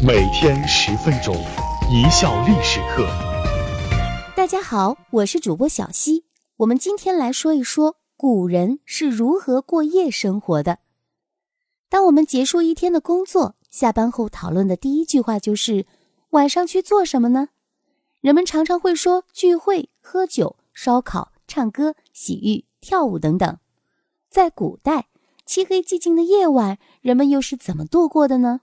每天十分钟，一笑历史课。大家好，我是主播小溪。我们今天来说一说古人是如何过夜生活的。当我们结束一天的工作，下班后讨论的第一句话就是晚上去做什么呢？人们常常会说聚会、喝酒、烧烤、唱歌、洗浴、跳舞等等。在古代，漆黑寂静的夜晚，人们又是怎么度过的呢？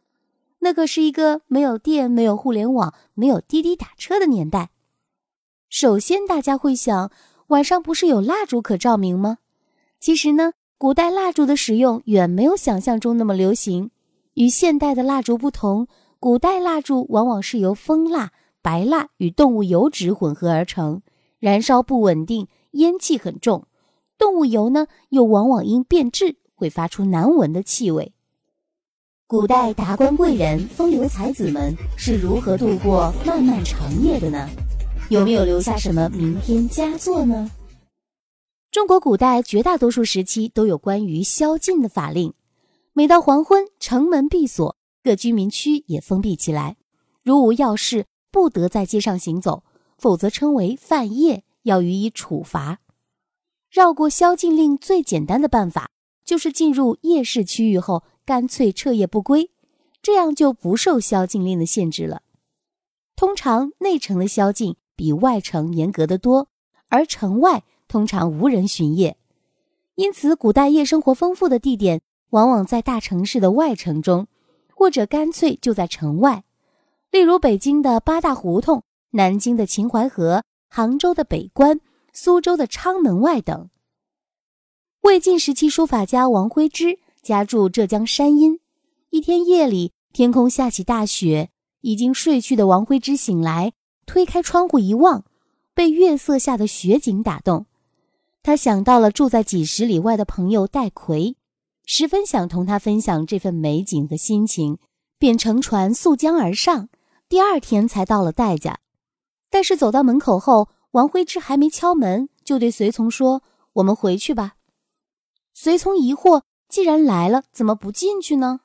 那可是一个没有电、没有互联网、没有滴滴打车的年代。首先，大家会想，晚上不是有蜡烛可照明吗？其实呢，古代蜡烛的使用远没有想象中那么流行。与现代的蜡烛不同，古代蜡烛往往是由蜂蜡、白蜡与动物油脂混合而成，燃烧不稳定，烟气很重。动物油呢，又往往因变质会发出难闻的气味。古代达官贵人、风流才子们是如何度过漫漫长夜的呢？有没有留下什么名篇佳作呢？中国古代绝大多数时期都有关于宵禁的法令。每到黄昏，城门闭锁，各居民区也封闭起来。如无要事，不得在街上行走，否则称为犯夜，要予以处罚。绕过宵禁令最简单的办法，就是进入夜市区域后。干脆彻夜不归，这样就不受宵禁令的限制了。通常内城的宵禁比外城严格的多，而城外通常无人巡夜，因此古代夜生活丰富的地点往往在大城市的外城中，或者干脆就在城外，例如北京的八大胡同、南京的秦淮河、杭州的北关、苏州的昌门外等。魏晋时期书法家王徽之。家住浙江山阴，一天夜里，天空下起大雪。已经睡去的王徽之醒来，推开窗户一望，被月色下的雪景打动。他想到了住在几十里外的朋友戴逵，十分想同他分享这份美景和心情，便乘船溯江而上。第二天才到了戴家，但是走到门口后，王徽之还没敲门，就对随从说：“我们回去吧。”随从疑惑。既然来了，怎么不进去呢？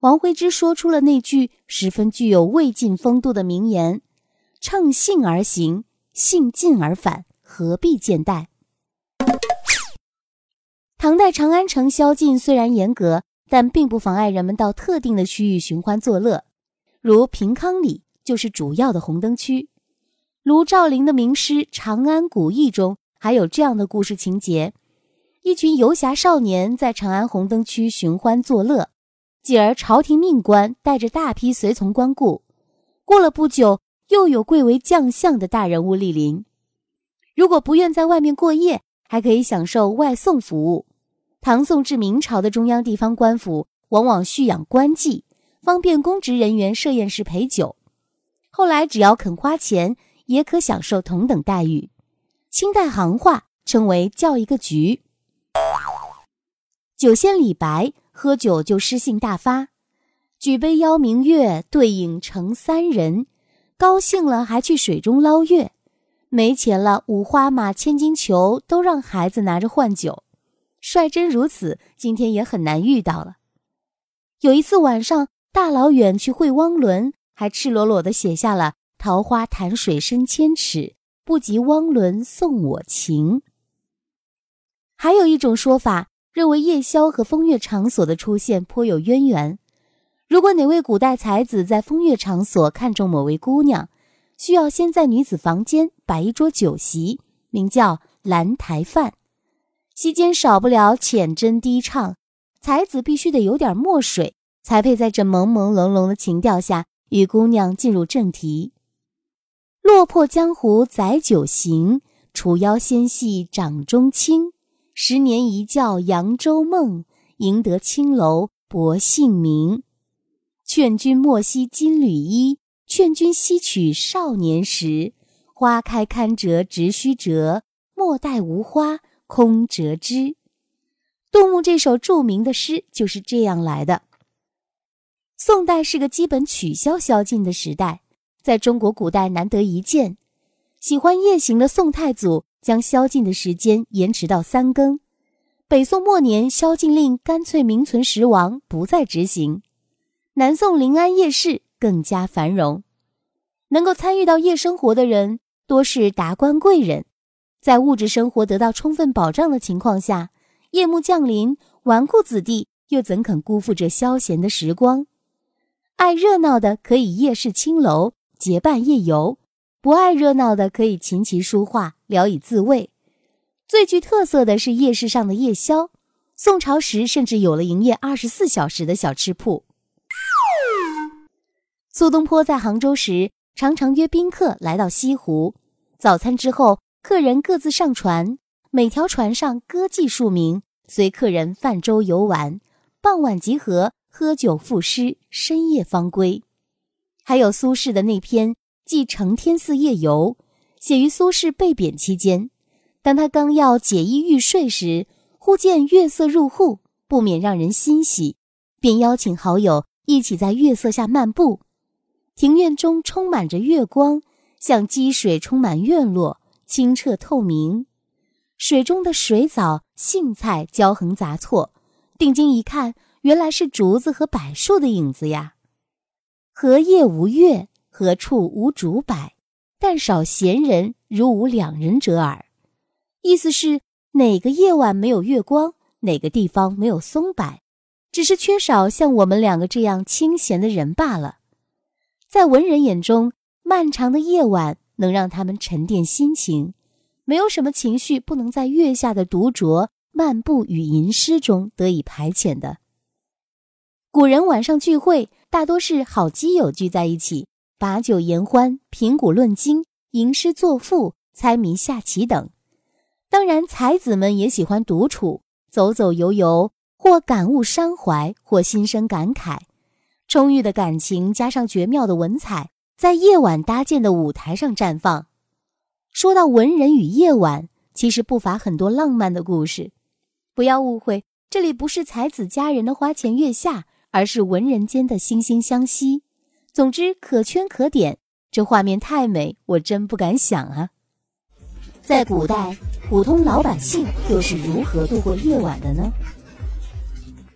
王徽之说出了那句十分具有魏晋风度的名言：“乘兴而行，兴尽而返，何必见待？”唐代长安城宵禁虽然严格，但并不妨碍人们到特定的区域寻欢作乐，如平康里就是主要的红灯区。卢照邻的名诗《长安古意》中还有这样的故事情节。一群游侠少年在长安红灯区寻欢作乐，继而朝廷命官带着大批随从光顾。过了不久，又有贵为将相的大人物莅临。如果不愿在外面过夜，还可以享受外送服务。唐宋至明朝的中央地方官府往往蓄养官妓，方便公职人员设宴时陪酒。后来只要肯花钱，也可享受同等待遇。清代行话称为叫一个局。酒仙李白喝酒就诗兴大发，举杯邀明月，对影成三人。高兴了还去水中捞月，没钱了五花马、千金裘都让孩子拿着换酒。率真如此，今天也很难遇到了。有一次晚上，大老远去会汪伦，还赤裸裸的写下了“桃花潭水深千尺，不及汪伦送我情”。还有一种说法。认为夜宵和风月场所的出现颇有渊源。如果哪位古代才子在风月场所看中某位姑娘，需要先在女子房间摆一桌酒席，名叫兰台饭。席间少不了浅斟低唱，才子必须得有点墨水，才配在这朦朦胧胧的情调下与姑娘进入正题。落魄江湖载酒行，楚腰纤细掌中轻。十年一觉扬州梦，赢得青楼薄幸名。劝君莫惜金缕衣，劝君惜取少年时。花开堪折直须折，莫待无花空折枝。杜牧这首著名的诗就是这样来的。宋代是个基本取消宵禁的时代，在中国古代难得一见。喜欢夜行的宋太祖。将宵禁的时间延迟到三更。北宋末年，宵禁令干脆名存实亡，不再执行。南宋临安夜市更加繁荣。能够参与到夜生活的人，多是达官贵人，在物质生活得到充分保障的情况下，夜幕降临，纨绔子弟又怎肯辜负这消闲的时光？爱热闹的可以夜市青楼结伴夜游，不爱热闹的可以琴棋书画聊以自慰。最具特色的是夜市上的夜宵，宋朝时甚至有了营业二十四小时的小吃铺。苏东坡在杭州时，常常约宾客来到西湖，早餐之后，客人各自上船，每条船上歌妓数名，随客人泛舟游玩，傍晚集合，喝酒赋诗，深夜方归。还有苏轼的那篇《记承天寺夜游》，写于苏轼被贬期间。当他刚要解衣欲睡时，忽见月色入户，不免让人欣喜，便邀请好友一起在月色下漫步。庭院中充满着月光，像积水充满院落，清澈透明。水中的水藻、荇菜交横杂错，定睛一看，原来是竹子和柏树的影子呀。何夜无月？何处无竹柏？但少闲人，如吾两人者耳。意思是哪个夜晚没有月光，哪个地方没有松柏，只是缺少像我们两个这样清闲的人罢了。在文人眼中，漫长的夜晚能让他们沉淀心情，没有什么情绪不能在月下的独酌、漫步与吟诗中得以排遣的。古人晚上聚会，大多是好基友聚在一起，把酒言欢，评古论今，吟诗作赋，猜谜下棋等。当然，才子们也喜欢独处，走走游游，或感悟伤怀，或心生感慨。充裕的感情加上绝妙的文采，在夜晚搭建的舞台上绽放。说到文人与夜晚，其实不乏很多浪漫的故事。不要误会，这里不是才子佳人的花前月下，而是文人间的惺惺相惜。总之，可圈可点。这画面太美，我真不敢想啊！在古代。普通老百姓又是如何度过夜晚的呢？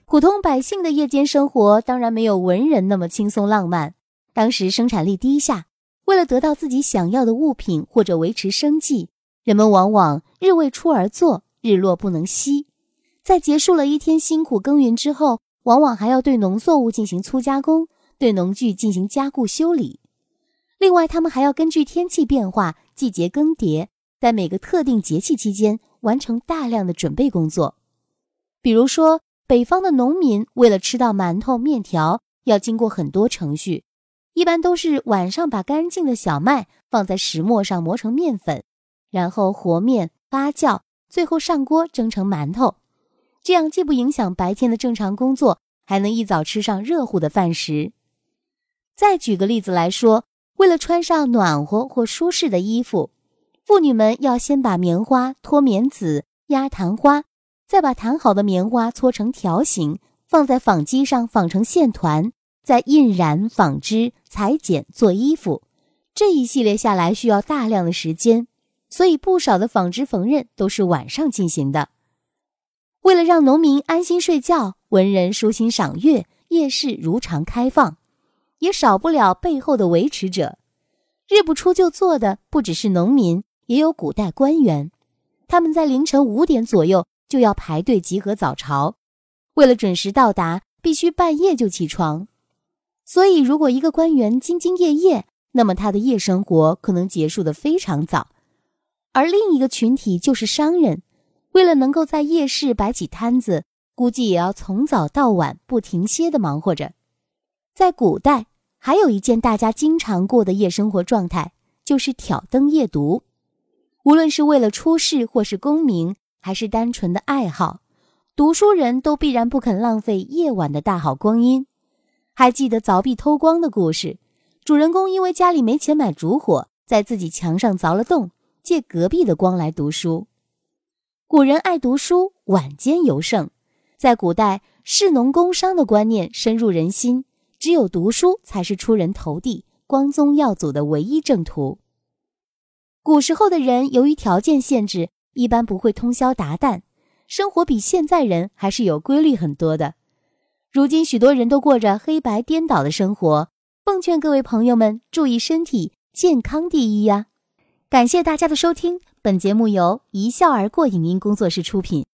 普通百姓的夜间生活当然没有文人那么轻松浪漫。当时生产力低下，为了得到自己想要的物品或者维持生计，人们往往日未出而作，日落不能息。在结束了一天辛苦耕耘之后，往往还要对农作物进行粗加工，对农具进行加固修理。另外，他们还要根据天气变化、季节更迭。在每个特定节气期间，完成大量的准备工作。比如说，北方的农民为了吃到馒头、面条，要经过很多程序，一般都是晚上把干净的小麦放在石磨上磨成面粉，然后和面、发酵，最后上锅蒸成馒头。这样既不影响白天的正常工作，还能一早吃上热乎的饭食。再举个例子来说，为了穿上暖和或舒适的衣服。妇女们要先把棉花脱棉籽、压弹花，再把弹好的棉花搓成条形，放在纺机上纺成线团，再印染、纺织、裁剪做衣服。这一系列下来需要大量的时间，所以不少的纺织缝纫都是晚上进行的。为了让农民安心睡觉，文人舒心赏月，夜市如常开放，也少不了背后的维持者。日不出就做的不只是农民。也有古代官员，他们在凌晨五点左右就要排队集合早朝，为了准时到达，必须半夜就起床。所以，如果一个官员兢兢业业，那么他的夜生活可能结束的非常早。而另一个群体就是商人，为了能够在夜市摆起摊子，估计也要从早到晚不停歇的忙活着。在古代，还有一件大家经常过的夜生活状态，就是挑灯夜读。无论是为了出仕，或是功名，还是单纯的爱好，读书人都必然不肯浪费夜晚的大好光阴。还记得凿壁偷光的故事，主人公因为家里没钱买烛火，在自己墙上凿了洞，借隔壁的光来读书。古人爱读书，晚间尤盛。在古代，士农工商的观念深入人心，只有读书才是出人头地、光宗耀祖的唯一正途。古时候的人由于条件限制，一般不会通宵达旦，生活比现在人还是有规律很多的。如今许多人都过着黑白颠倒的生活，奉劝各位朋友们注意身体健康第一呀！感谢大家的收听，本节目由一笑而过影音工作室出品。